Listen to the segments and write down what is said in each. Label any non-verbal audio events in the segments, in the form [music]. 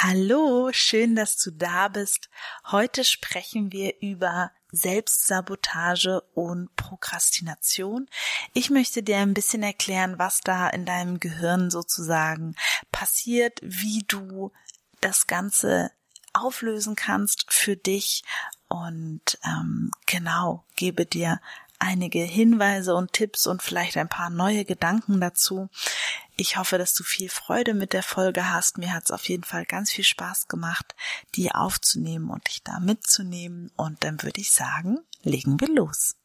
Hallo, schön, dass du da bist. Heute sprechen wir über Selbstsabotage und Prokrastination. Ich möchte dir ein bisschen erklären, was da in deinem Gehirn sozusagen passiert, wie du das Ganze auflösen kannst für dich und ähm, genau gebe dir einige Hinweise und Tipps und vielleicht ein paar neue Gedanken dazu. Ich hoffe, dass du viel Freude mit der Folge hast. Mir hat es auf jeden Fall ganz viel Spaß gemacht, die aufzunehmen und dich da mitzunehmen. Und dann würde ich sagen, legen wir los.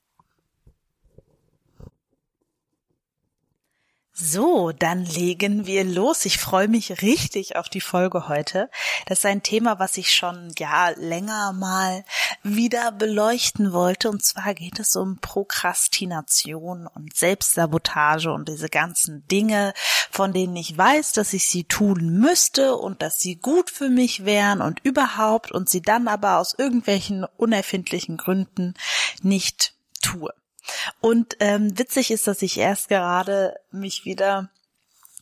So, dann legen wir los. Ich freue mich richtig auf die Folge heute. Das ist ein Thema, was ich schon ja länger mal wieder beleuchten wollte. Und zwar geht es um Prokrastination und Selbstsabotage und diese ganzen Dinge, von denen ich weiß, dass ich sie tun müsste und dass sie gut für mich wären und überhaupt und sie dann aber aus irgendwelchen unerfindlichen Gründen nicht tue. Und ähm, witzig ist, dass ich erst gerade mich wieder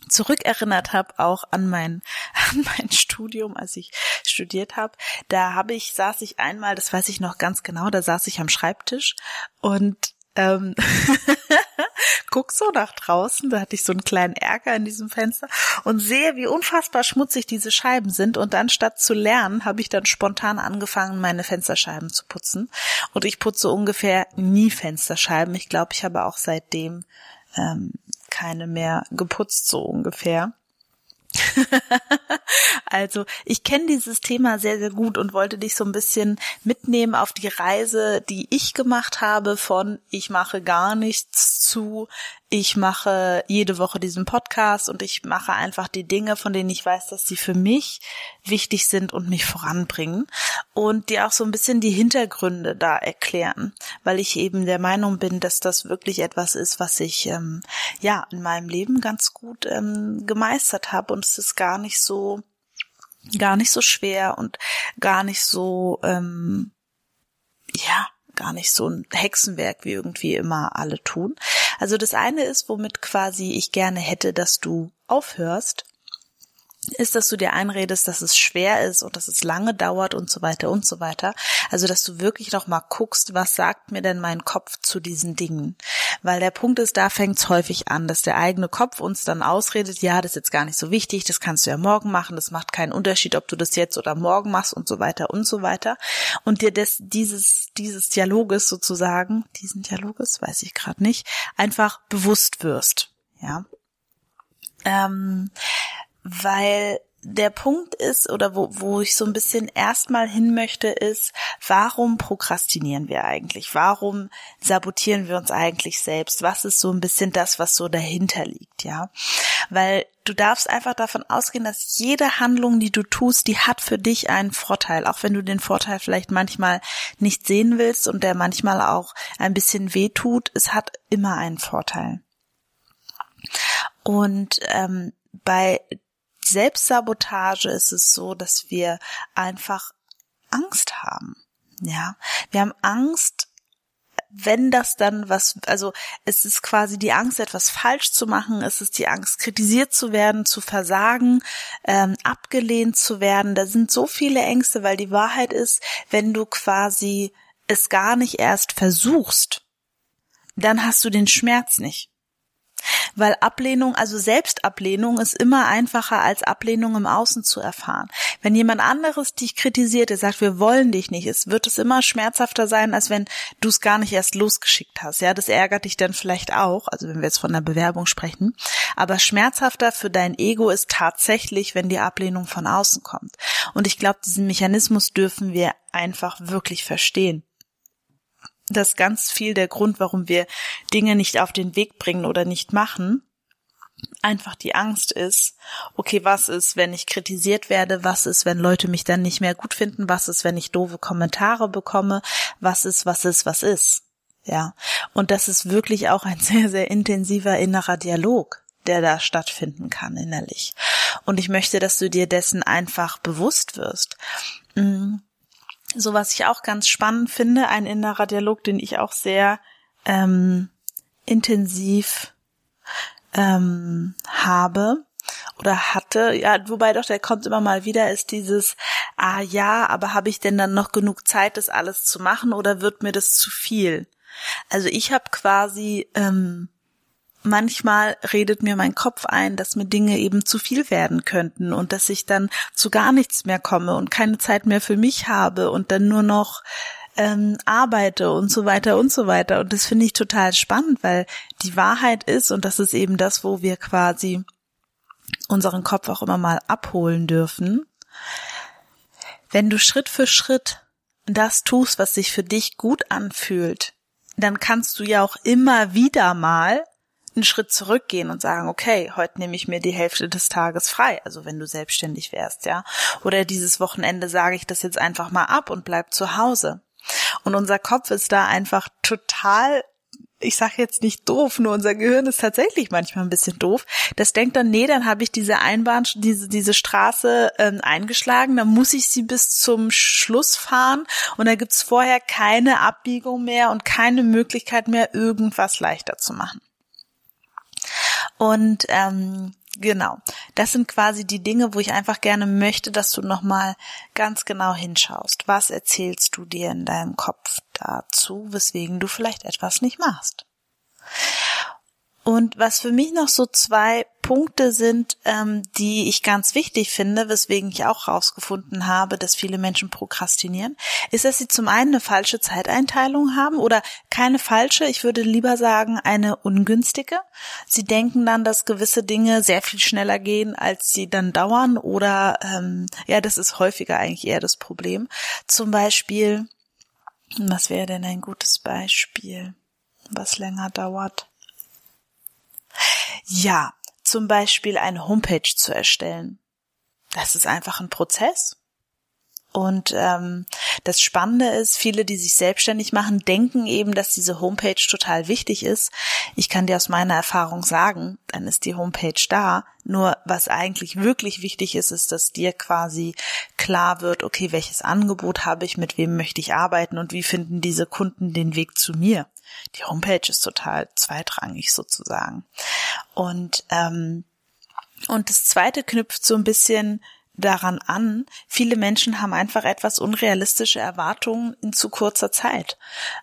zurückerinnert habe auch an mein [laughs] an mein Studium, als ich studiert habe. Da habe ich saß ich einmal, das weiß ich noch ganz genau, da saß ich am Schreibtisch und ähm, [laughs] [laughs] guck so nach draußen, da hatte ich so einen kleinen Ärger in diesem Fenster und sehe, wie unfassbar schmutzig diese Scheiben sind und dann statt zu lernen, habe ich dann spontan angefangen, meine Fensterscheiben zu putzen und ich putze ungefähr nie Fensterscheiben. Ich glaube, ich habe auch seitdem ähm, keine mehr geputzt, so ungefähr. [laughs] also ich kenne dieses Thema sehr, sehr gut und wollte dich so ein bisschen mitnehmen auf die Reise, die ich gemacht habe von ich mache gar nichts zu ich mache jede Woche diesen Podcast und ich mache einfach die Dinge, von denen ich weiß, dass sie für mich wichtig sind und mich voranbringen und dir auch so ein bisschen die Hintergründe da erklären, weil ich eben der Meinung bin, dass das wirklich etwas ist, was ich ähm, ja in meinem Leben ganz gut ähm, gemeistert habe und es ist gar nicht so gar nicht so schwer und gar nicht so ähm, ja gar nicht so ein Hexenwerk wie irgendwie immer alle tun. Also das eine ist, womit quasi ich gerne hätte, dass du aufhörst, ist, dass du dir einredest, dass es schwer ist und dass es lange dauert und so weiter und so weiter. Also, dass du wirklich noch mal guckst, was sagt mir denn mein Kopf zu diesen Dingen? Weil der Punkt ist, da fängt es häufig an, dass der eigene Kopf uns dann ausredet, ja, das ist jetzt gar nicht so wichtig, das kannst du ja morgen machen, das macht keinen Unterschied, ob du das jetzt oder morgen machst und so weiter und so weiter. Und dir des, dieses, dieses Dialoges sozusagen, diesen Dialoges, weiß ich gerade nicht, einfach bewusst wirst. Ja. Ähm, weil der Punkt ist oder wo, wo ich so ein bisschen erstmal hin möchte, ist, warum prokrastinieren wir eigentlich? Warum sabotieren wir uns eigentlich selbst? Was ist so ein bisschen das, was so dahinter liegt, ja? Weil du darfst einfach davon ausgehen, dass jede Handlung, die du tust, die hat für dich einen Vorteil, auch wenn du den Vorteil vielleicht manchmal nicht sehen willst und der manchmal auch ein bisschen weh tut, es hat immer einen Vorteil. Und ähm, bei Selbstsabotage ist es so, dass wir einfach Angst haben. Ja, wir haben Angst, wenn das dann was, also es ist quasi die Angst, etwas falsch zu machen, es ist die Angst, kritisiert zu werden, zu versagen, ähm, abgelehnt zu werden. Da sind so viele Ängste, weil die Wahrheit ist, wenn du quasi es gar nicht erst versuchst, dann hast du den Schmerz nicht. Weil Ablehnung, also Selbstablehnung ist immer einfacher als Ablehnung im Außen zu erfahren. Wenn jemand anderes dich kritisiert, der sagt, wir wollen dich nicht, es wird es immer schmerzhafter sein, als wenn du es gar nicht erst losgeschickt hast. Ja, das ärgert dich dann vielleicht auch, also wenn wir jetzt von der Bewerbung sprechen. Aber schmerzhafter für dein Ego ist tatsächlich, wenn die Ablehnung von außen kommt. Und ich glaube, diesen Mechanismus dürfen wir einfach wirklich verstehen das ganz viel der Grund, warum wir Dinge nicht auf den Weg bringen oder nicht machen. einfach die Angst ist, okay, was ist, wenn ich kritisiert werde, was ist, wenn Leute mich dann nicht mehr gut finden, was ist, wenn ich doofe Kommentare bekomme, was ist, was ist, was ist. Ja. Und das ist wirklich auch ein [laughs] sehr, sehr intensiver innerer Dialog, der da stattfinden kann innerlich. Und ich möchte, dass du dir dessen einfach bewusst wirst. Mm. So was ich auch ganz spannend finde, ein innerer Dialog, den ich auch sehr ähm, intensiv ähm, habe oder hatte, ja, wobei doch, der kommt immer mal wieder, ist dieses, ah ja, aber habe ich denn dann noch genug Zeit, das alles zu machen oder wird mir das zu viel? Also ich habe quasi, ähm, manchmal redet mir mein Kopf ein, dass mir Dinge eben zu viel werden könnten und dass ich dann zu gar nichts mehr komme und keine Zeit mehr für mich habe und dann nur noch ähm, arbeite und so weiter und so weiter. Und das finde ich total spannend, weil die Wahrheit ist, und das ist eben das, wo wir quasi unseren Kopf auch immer mal abholen dürfen, wenn du Schritt für Schritt das tust, was sich für dich gut anfühlt, dann kannst du ja auch immer wieder mal einen Schritt zurückgehen und sagen, okay, heute nehme ich mir die Hälfte des Tages frei, also wenn du selbstständig wärst, ja. Oder dieses Wochenende sage ich das jetzt einfach mal ab und bleib zu Hause. Und unser Kopf ist da einfach total ich sage jetzt nicht doof, nur unser Gehirn ist tatsächlich manchmal ein bisschen doof. Das denkt dann, nee, dann habe ich diese Einbahn, diese diese Straße ähm, eingeschlagen, dann muss ich sie bis zum Schluss fahren und da gibt's vorher keine Abbiegung mehr und keine Möglichkeit mehr, irgendwas leichter zu machen. Und ähm, Genau. Das sind quasi die Dinge, wo ich einfach gerne möchte, dass du nochmal ganz genau hinschaust. Was erzählst du dir in deinem Kopf dazu, weswegen du vielleicht etwas nicht machst? Und was für mich noch so zwei Punkte sind, ähm, die ich ganz wichtig finde, weswegen ich auch herausgefunden habe, dass viele Menschen prokrastinieren, ist, dass sie zum einen eine falsche Zeiteinteilung haben oder keine falsche, ich würde lieber sagen eine ungünstige. Sie denken dann, dass gewisse Dinge sehr viel schneller gehen, als sie dann dauern oder ähm, ja, das ist häufiger eigentlich eher das Problem. Zum Beispiel, was wäre denn ein gutes Beispiel, was länger dauert? Ja, zum Beispiel eine Homepage zu erstellen. Das ist einfach ein Prozess. Und ähm, das Spannende ist, viele, die sich selbstständig machen, denken eben, dass diese Homepage total wichtig ist. Ich kann dir aus meiner Erfahrung sagen, dann ist die Homepage da. Nur was eigentlich wirklich wichtig ist, ist, dass dir quasi klar wird, okay, welches Angebot habe ich, mit wem möchte ich arbeiten und wie finden diese Kunden den Weg zu mir. Die Homepage ist total zweitrangig sozusagen. Und ähm, und das zweite knüpft so ein bisschen daran an, viele Menschen haben einfach etwas unrealistische Erwartungen in zu kurzer Zeit.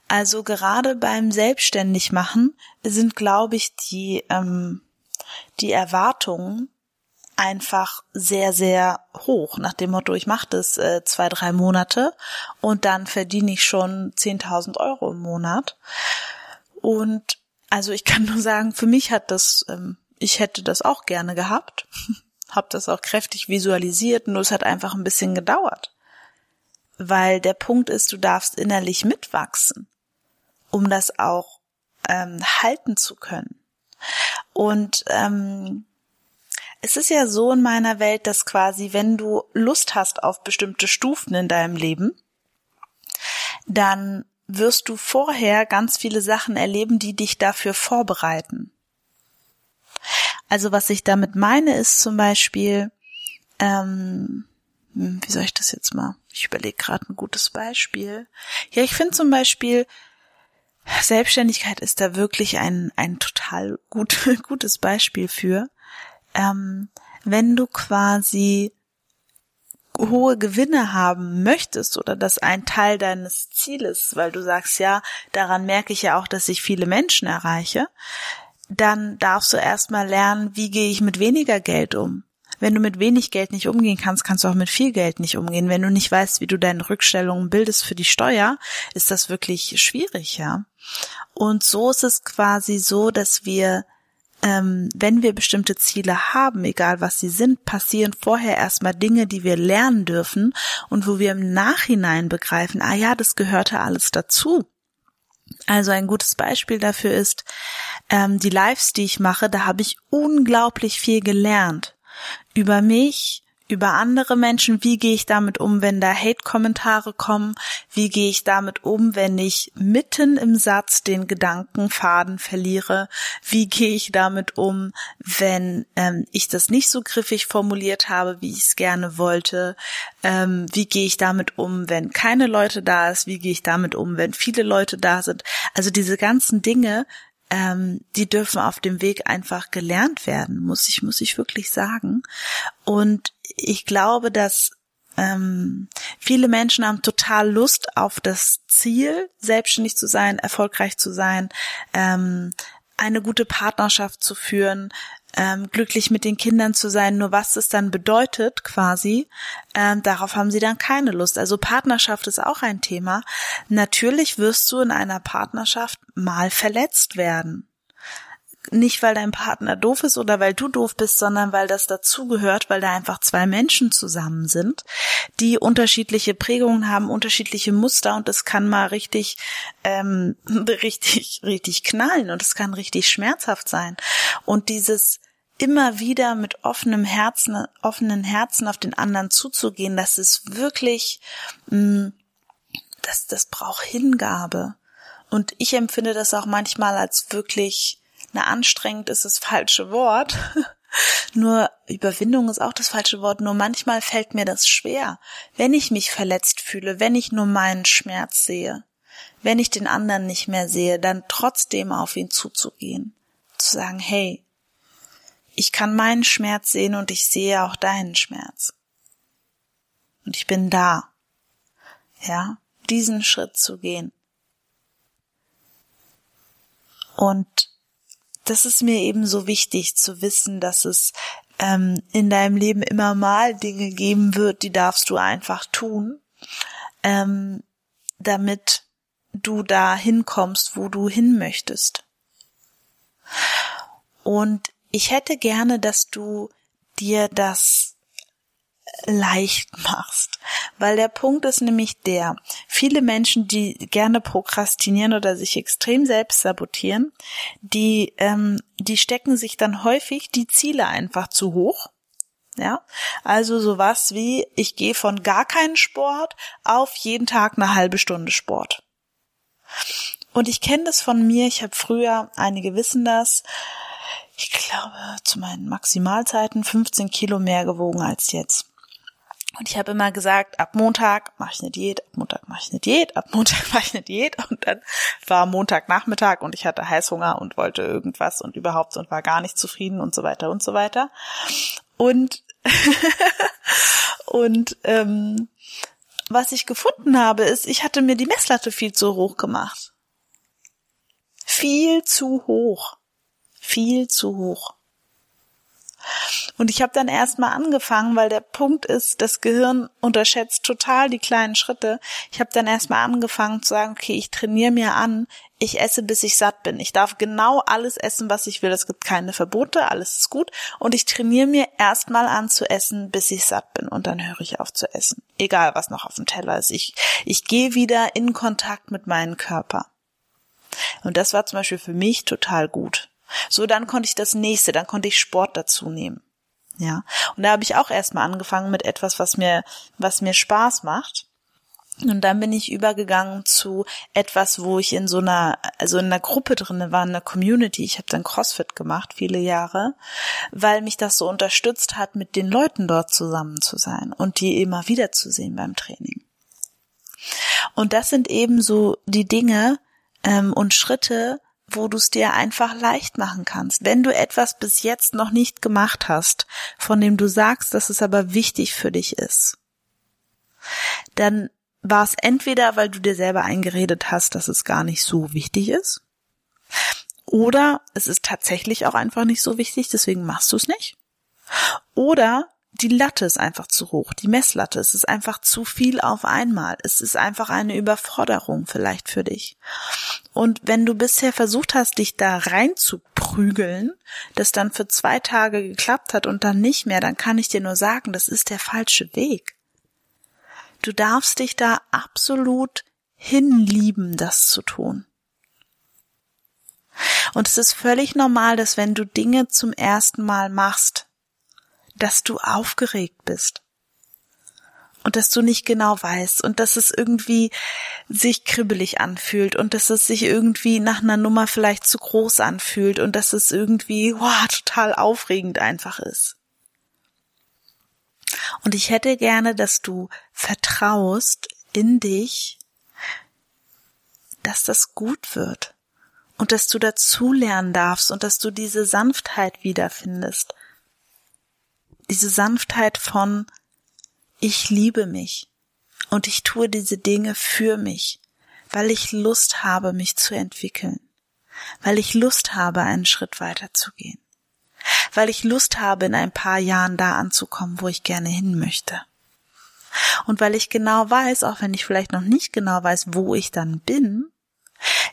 Also gerade beim Selbstständigmachen sind, glaube ich, die, ähm, die Erwartungen einfach sehr, sehr hoch, nach dem Motto, ich mache das äh, zwei, drei Monate und dann verdiene ich schon 10.000 Euro im Monat. Und also ich kann [laughs] nur sagen, für mich hat das, ähm, ich hätte das auch gerne gehabt, [laughs] habe das auch kräftig visualisiert, nur es hat einfach ein bisschen gedauert. Weil der Punkt ist, du darfst innerlich mitwachsen, um das auch ähm, halten zu können. Und ähm, es ist ja so in meiner Welt, dass quasi, wenn du Lust hast auf bestimmte Stufen in deinem Leben, dann wirst du vorher ganz viele Sachen erleben, die dich dafür vorbereiten. Also was ich damit meine, ist zum Beispiel, ähm, hm, wie soll ich das jetzt mal? Ich überlege gerade ein gutes Beispiel. Ja, ich finde zum Beispiel, Selbstständigkeit ist da wirklich ein, ein total gut, [laughs] gutes Beispiel für ähm, wenn du quasi hohe Gewinne haben möchtest oder das ein Teil deines Zieles, weil du sagst, ja, daran merke ich ja auch, dass ich viele Menschen erreiche, dann darfst du erstmal lernen, wie gehe ich mit weniger Geld um. Wenn du mit wenig Geld nicht umgehen kannst, kannst du auch mit viel Geld nicht umgehen. Wenn du nicht weißt, wie du deine Rückstellungen bildest für die Steuer, ist das wirklich schwierig, ja. Und so ist es quasi so, dass wir ähm, wenn wir bestimmte Ziele haben, egal was sie sind, passieren vorher erstmal Dinge, die wir lernen dürfen und wo wir im Nachhinein begreifen, ah ja, das gehörte alles dazu. Also ein gutes Beispiel dafür ist, ähm, die Lives, die ich mache, da habe ich unglaublich viel gelernt über mich, über andere Menschen, wie gehe ich damit um, wenn da Hate-Kommentare kommen, wie gehe ich damit um, wenn ich mitten im Satz den Gedankenfaden verliere, wie gehe ich damit um, wenn ähm, ich das nicht so griffig formuliert habe, wie ich es gerne wollte, ähm, wie gehe ich damit um, wenn keine Leute da ist, wie gehe ich damit um, wenn viele Leute da sind. Also diese ganzen Dinge, ähm, die dürfen auf dem Weg einfach gelernt werden, muss ich, muss ich wirklich sagen. Und ich glaube, dass ähm, viele Menschen haben total Lust auf das Ziel, selbstständig zu sein, erfolgreich zu sein, ähm, eine gute Partnerschaft zu führen, ähm, glücklich mit den Kindern zu sein. Nur was das dann bedeutet, quasi, ähm, darauf haben sie dann keine Lust. Also Partnerschaft ist auch ein Thema. Natürlich wirst du in einer Partnerschaft mal verletzt werden nicht weil dein Partner doof ist oder weil du doof bist, sondern weil das dazugehört, weil da einfach zwei Menschen zusammen sind, die unterschiedliche Prägungen haben, unterschiedliche Muster und das kann mal richtig, ähm, [laughs] richtig, richtig knallen und es kann richtig schmerzhaft sein. Und dieses immer wieder mit offenem Herzen, offenen Herzen auf den anderen zuzugehen, das ist wirklich, mh, mm, das, das braucht Hingabe. Und ich empfinde das auch manchmal als wirklich na, anstrengend ist das falsche Wort. [laughs] Nur Überwindung ist auch das falsche Wort. Nur manchmal fällt mir das schwer, wenn ich mich verletzt fühle, wenn ich nur meinen Schmerz sehe, wenn ich den anderen nicht mehr sehe, dann trotzdem auf ihn zuzugehen, zu sagen, hey, ich kann meinen Schmerz sehen und ich sehe auch deinen Schmerz. Und ich bin da. Ja, diesen Schritt zu gehen. Und das ist mir eben so wichtig zu wissen, dass es ähm, in deinem Leben immer mal Dinge geben wird, die darfst du einfach tun, ähm, damit du da hinkommst, wo du hin möchtest. Und ich hätte gerne, dass du dir das leicht machst. Weil der Punkt ist nämlich der, viele Menschen, die gerne prokrastinieren oder sich extrem selbst sabotieren, die, ähm, die stecken sich dann häufig die Ziele einfach zu hoch. Ja, also sowas wie, ich gehe von gar keinen Sport auf jeden Tag eine halbe Stunde Sport. Und ich kenne das von mir, ich habe früher, einige wissen das, ich glaube, zu meinen Maximalzeiten 15 Kilo mehr gewogen als jetzt. Und ich habe immer gesagt, ab Montag mache ich eine Diät, ab Montag mache ich eine Diät, ab Montag [laughs] mache ich eine Diät. Und dann war Montagnachmittag und ich hatte Heißhunger und wollte irgendwas und überhaupt und war gar nicht zufrieden und so weiter und so weiter. Und [laughs] und ähm, was ich gefunden habe, ist, ich hatte mir die Messlatte viel zu hoch gemacht. Viel zu hoch. Viel zu hoch. Und ich habe dann erstmal angefangen, weil der Punkt ist, das Gehirn unterschätzt total die kleinen Schritte. Ich habe dann erstmal angefangen zu sagen, okay, ich trainiere mir an, ich esse, bis ich satt bin. Ich darf genau alles essen, was ich will. Es gibt keine Verbote, alles ist gut. Und ich trainiere mir erstmal an zu essen, bis ich satt bin. Und dann höre ich auf zu essen. Egal, was noch auf dem Teller ist. Ich, ich gehe wieder in Kontakt mit meinem Körper. Und das war zum Beispiel für mich total gut. So, dann konnte ich das nächste, dann konnte ich Sport dazu nehmen. Ja. Und da habe ich auch erstmal angefangen mit etwas, was mir, was mir Spaß macht. Und dann bin ich übergegangen zu etwas, wo ich in so einer, also in einer Gruppe drinne war, in einer Community. Ich habe dann CrossFit gemacht, viele Jahre, weil mich das so unterstützt hat, mit den Leuten dort zusammen zu sein und die immer wieder zu sehen beim Training. Und das sind eben so die Dinge ähm, und Schritte, wo du es dir einfach leicht machen kannst. Wenn du etwas bis jetzt noch nicht gemacht hast, von dem du sagst, dass es aber wichtig für dich ist, dann war es entweder, weil du dir selber eingeredet hast, dass es gar nicht so wichtig ist, oder es ist tatsächlich auch einfach nicht so wichtig, deswegen machst du es nicht. Oder die Latte ist einfach zu hoch, die Messlatte, es ist einfach zu viel auf einmal. Es ist einfach eine Überforderung vielleicht für dich. Und wenn du bisher versucht hast, dich da rein zu prügeln, das dann für zwei Tage geklappt hat und dann nicht mehr, dann kann ich dir nur sagen, das ist der falsche Weg. Du darfst dich da absolut hinlieben, das zu tun. Und es ist völlig normal, dass wenn du Dinge zum ersten Mal machst, dass du aufgeregt bist. Und dass du nicht genau weißt und dass es irgendwie sich kribbelig anfühlt und dass es sich irgendwie nach einer Nummer vielleicht zu groß anfühlt und dass es irgendwie wow, total aufregend einfach ist. Und ich hätte gerne, dass du vertraust in dich, dass das gut wird und dass du dazulernen darfst und dass du diese Sanftheit wiederfindest. Diese Sanftheit von ich liebe mich und ich tue diese Dinge für mich, weil ich Lust habe, mich zu entwickeln, weil ich Lust habe, einen Schritt weiter zu gehen, weil ich Lust habe, in ein paar Jahren da anzukommen, wo ich gerne hin möchte. Und weil ich genau weiß, auch wenn ich vielleicht noch nicht genau weiß, wo ich dann bin,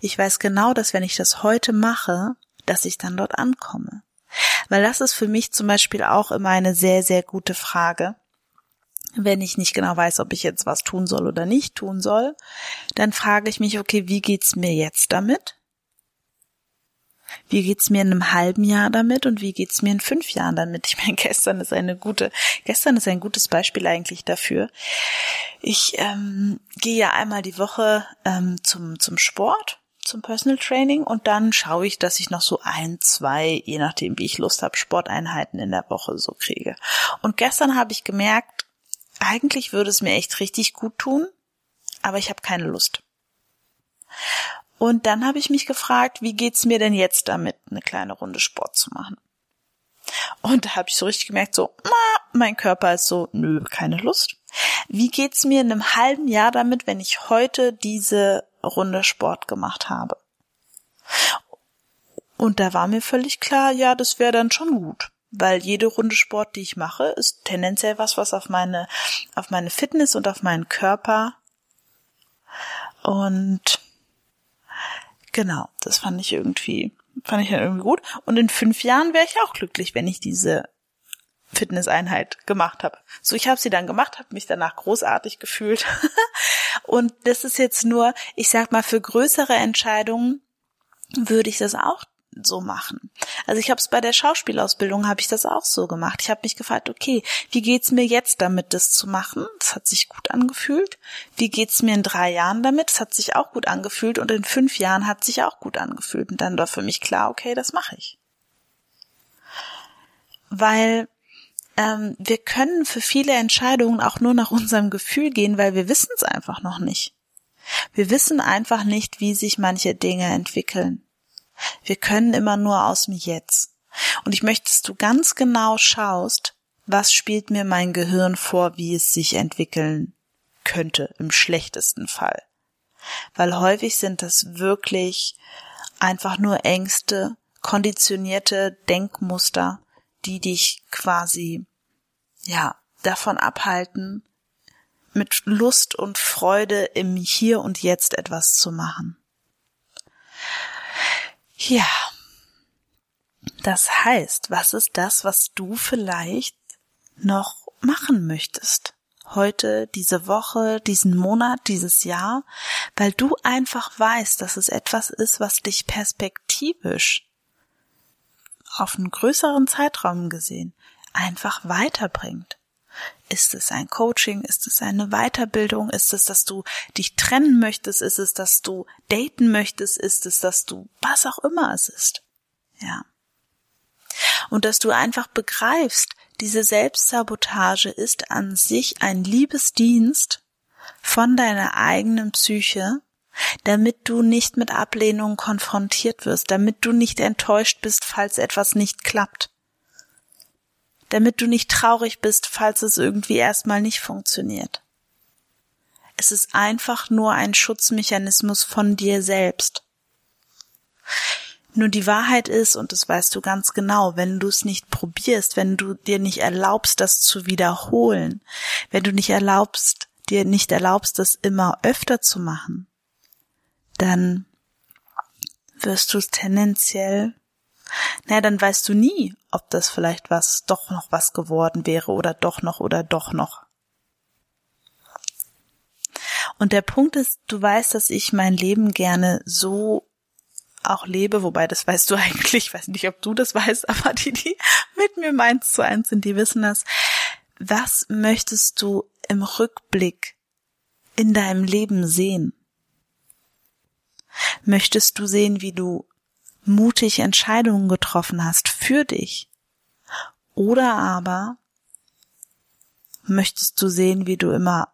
ich weiß genau, dass wenn ich das heute mache, dass ich dann dort ankomme. Weil das ist für mich zum Beispiel auch immer eine sehr, sehr gute Frage. Wenn ich nicht genau weiß, ob ich jetzt was tun soll oder nicht tun soll, dann frage ich mich, okay, wie geht's mir jetzt damit? Wie geht's mir in einem halben Jahr damit und wie geht's mir in fünf Jahren damit? Ich meine, [laughs] gestern ist eine gute, gestern ist ein gutes Beispiel eigentlich dafür. Ich ähm, gehe ja einmal die Woche ähm, zum zum Sport, zum Personal Training und dann schaue ich, dass ich noch so ein, zwei, je nachdem wie ich Lust habe, Sporteinheiten in der Woche so kriege. Und gestern habe ich gemerkt, eigentlich würde es mir echt richtig gut tun, aber ich habe keine Lust. Und dann habe ich mich gefragt, wie geht's mir denn jetzt damit, eine kleine Runde Sport zu machen? Und da habe ich so richtig gemerkt, so, mein Körper ist so, nö, keine Lust. Wie geht's mir in einem halben Jahr damit, wenn ich heute diese Runde Sport gemacht habe? Und da war mir völlig klar, ja, das wäre dann schon gut, weil jede Runde Sport, die ich mache, ist tendenziell was, was auf meine, auf meine Fitness und auf meinen Körper und Genau, das fand ich irgendwie, fand ich dann irgendwie gut. Und in fünf Jahren wäre ich auch glücklich, wenn ich diese Fitnesseinheit gemacht habe. So, ich habe sie dann gemacht, habe mich danach großartig gefühlt. [laughs] und das ist jetzt nur, ich sag mal, für größere Entscheidungen würde ich das auch so machen. Also ich habe es bei der Schauspielausbildung habe ich das auch so gemacht. Ich habe mich gefragt, okay, wie geht's mir jetzt damit, das zu machen? Das hat sich gut angefühlt. Wie geht's mir in drei Jahren damit? Das hat sich auch gut angefühlt und in fünf Jahren hat sich auch gut angefühlt. Und dann war für mich klar, okay, das mache ich. Weil ähm, wir können für viele Entscheidungen auch nur nach unserem Gefühl gehen, weil wir wissen es einfach noch nicht. Wir wissen einfach nicht, wie sich manche Dinge entwickeln. Wir können immer nur aus dem Jetzt. Und ich möchte, dass du ganz genau schaust, was spielt mir mein Gehirn vor, wie es sich entwickeln könnte, im schlechtesten Fall. Weil häufig sind das wirklich einfach nur Ängste, konditionierte Denkmuster, die dich quasi, ja, davon abhalten, mit Lust und Freude im Hier und Jetzt etwas zu machen. Ja. Das heißt, was ist das, was du vielleicht noch machen möchtest? Heute, diese Woche, diesen Monat, dieses Jahr, weil du einfach weißt, dass es etwas ist, was dich perspektivisch auf einen größeren Zeitraum gesehen einfach weiterbringt. Ist es ein Coaching? Ist es eine Weiterbildung? Ist es, dass du dich trennen möchtest? Ist es, dass du daten möchtest? Ist es, dass du was auch immer es ist? Ja. Und dass du einfach begreifst, diese Selbstsabotage ist an sich ein Liebesdienst von deiner eigenen Psyche, damit du nicht mit Ablehnung konfrontiert wirst, damit du nicht enttäuscht bist, falls etwas nicht klappt damit du nicht traurig bist, falls es irgendwie erstmal nicht funktioniert. Es ist einfach nur ein Schutzmechanismus von dir selbst. Nur die Wahrheit ist, und das weißt du ganz genau, wenn du es nicht probierst, wenn du dir nicht erlaubst, das zu wiederholen, wenn du nicht erlaubst, dir nicht erlaubst, das immer öfter zu machen, dann wirst du es tendenziell na, dann weißt du nie, ob das vielleicht was, doch noch was geworden wäre oder doch noch oder doch noch. Und der Punkt ist, du weißt, dass ich mein Leben gerne so auch lebe, wobei das weißt du [laughs] eigentlich, ich weiß nicht, ob du das weißt, aber die, die mit mir meins zu eins sind, die wissen das. Was möchtest du im Rückblick in deinem Leben sehen? Möchtest du sehen, wie du mutig Entscheidungen getroffen hast für dich? Oder aber möchtest du sehen, wie du immer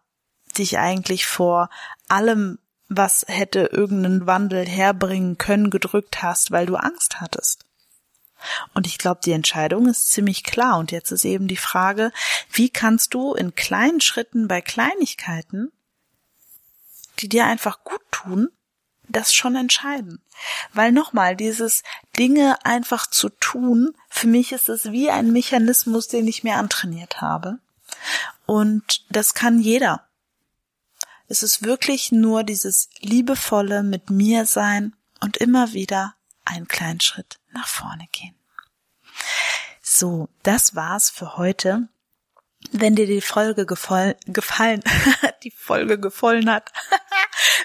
dich eigentlich vor allem, was hätte irgendeinen Wandel herbringen können, gedrückt hast, weil du Angst hattest? Und ich glaube, die Entscheidung ist ziemlich klar. Und jetzt ist eben die Frage, wie kannst du in kleinen Schritten bei Kleinigkeiten, die dir einfach gut tun, das schon entscheiden. Weil nochmal, dieses Dinge einfach zu tun, für mich ist es wie ein Mechanismus, den ich mir antrainiert habe. Und das kann jeder. Es ist wirklich nur dieses liebevolle mit mir sein und immer wieder einen kleinen Schritt nach vorne gehen. So, das war's für heute. Wenn dir die Folge gefallen, [laughs] die Folge gefallen hat,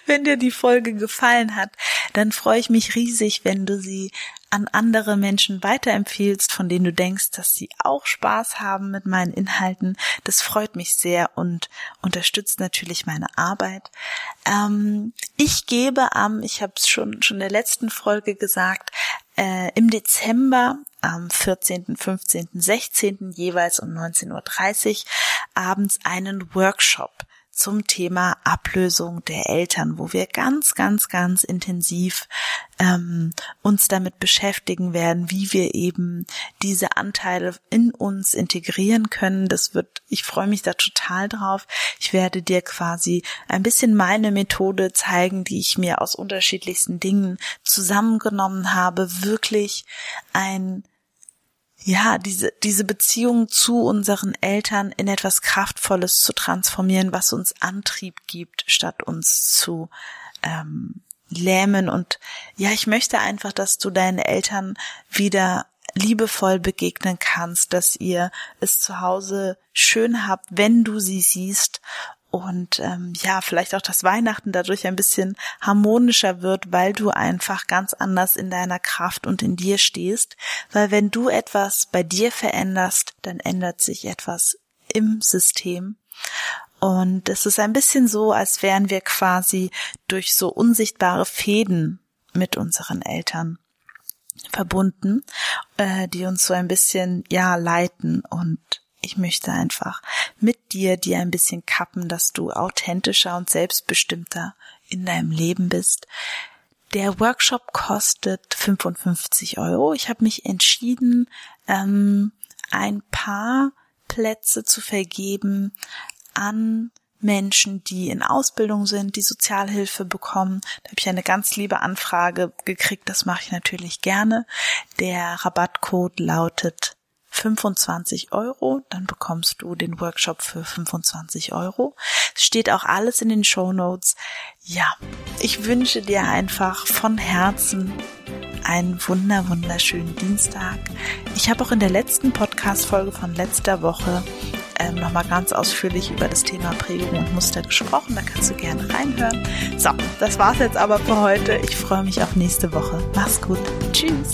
wenn dir die Folge gefallen hat, dann freue ich mich riesig, wenn du sie an andere Menschen weiterempfiehlst, von denen du denkst, dass sie auch Spaß haben mit meinen Inhalten. Das freut mich sehr und unterstützt natürlich meine Arbeit. Ähm, ich gebe am, ich habe es schon schon der letzten Folge gesagt, äh, im Dezember am 14., 15., 16. jeweils um 19.30 Uhr abends einen Workshop zum Thema Ablösung der Eltern, wo wir ganz, ganz, ganz intensiv ähm, uns damit beschäftigen werden, wie wir eben diese Anteile in uns integrieren können. Das wird, ich freue mich da total drauf. Ich werde dir quasi ein bisschen meine Methode zeigen, die ich mir aus unterschiedlichsten Dingen zusammengenommen habe, wirklich ein ja, diese, diese Beziehung zu unseren Eltern in etwas Kraftvolles zu transformieren, was uns Antrieb gibt, statt uns zu ähm, lähmen. Und ja, ich möchte einfach, dass du deinen Eltern wieder liebevoll begegnen kannst, dass ihr es zu Hause schön habt, wenn du sie siehst und ähm, ja, vielleicht auch das Weihnachten dadurch ein bisschen harmonischer wird, weil du einfach ganz anders in deiner Kraft und in dir stehst, weil wenn du etwas bei dir veränderst, dann ändert sich etwas im System. Und es ist ein bisschen so, als wären wir quasi durch so unsichtbare Fäden mit unseren Eltern verbunden, äh, die uns so ein bisschen ja leiten und ich möchte einfach mit dir dir ein bisschen kappen, dass du authentischer und selbstbestimmter in deinem Leben bist. Der Workshop kostet 55 Euro. Ich habe mich entschieden, ähm, ein paar Plätze zu vergeben an Menschen, die in Ausbildung sind, die Sozialhilfe bekommen. Da habe ich eine ganz liebe Anfrage gekriegt. Das mache ich natürlich gerne. Der Rabattcode lautet 25 Euro, dann bekommst du den Workshop für 25 Euro. Es steht auch alles in den Show Notes. Ja, ich wünsche dir einfach von Herzen einen wunder wunderschönen Dienstag. Ich habe auch in der letzten Podcast-Folge von letzter Woche ähm, nochmal ganz ausführlich über das Thema Prägung und Muster gesprochen. Da kannst du gerne reinhören. So, das war's jetzt aber für heute. Ich freue mich auf nächste Woche. Mach's gut. Tschüss.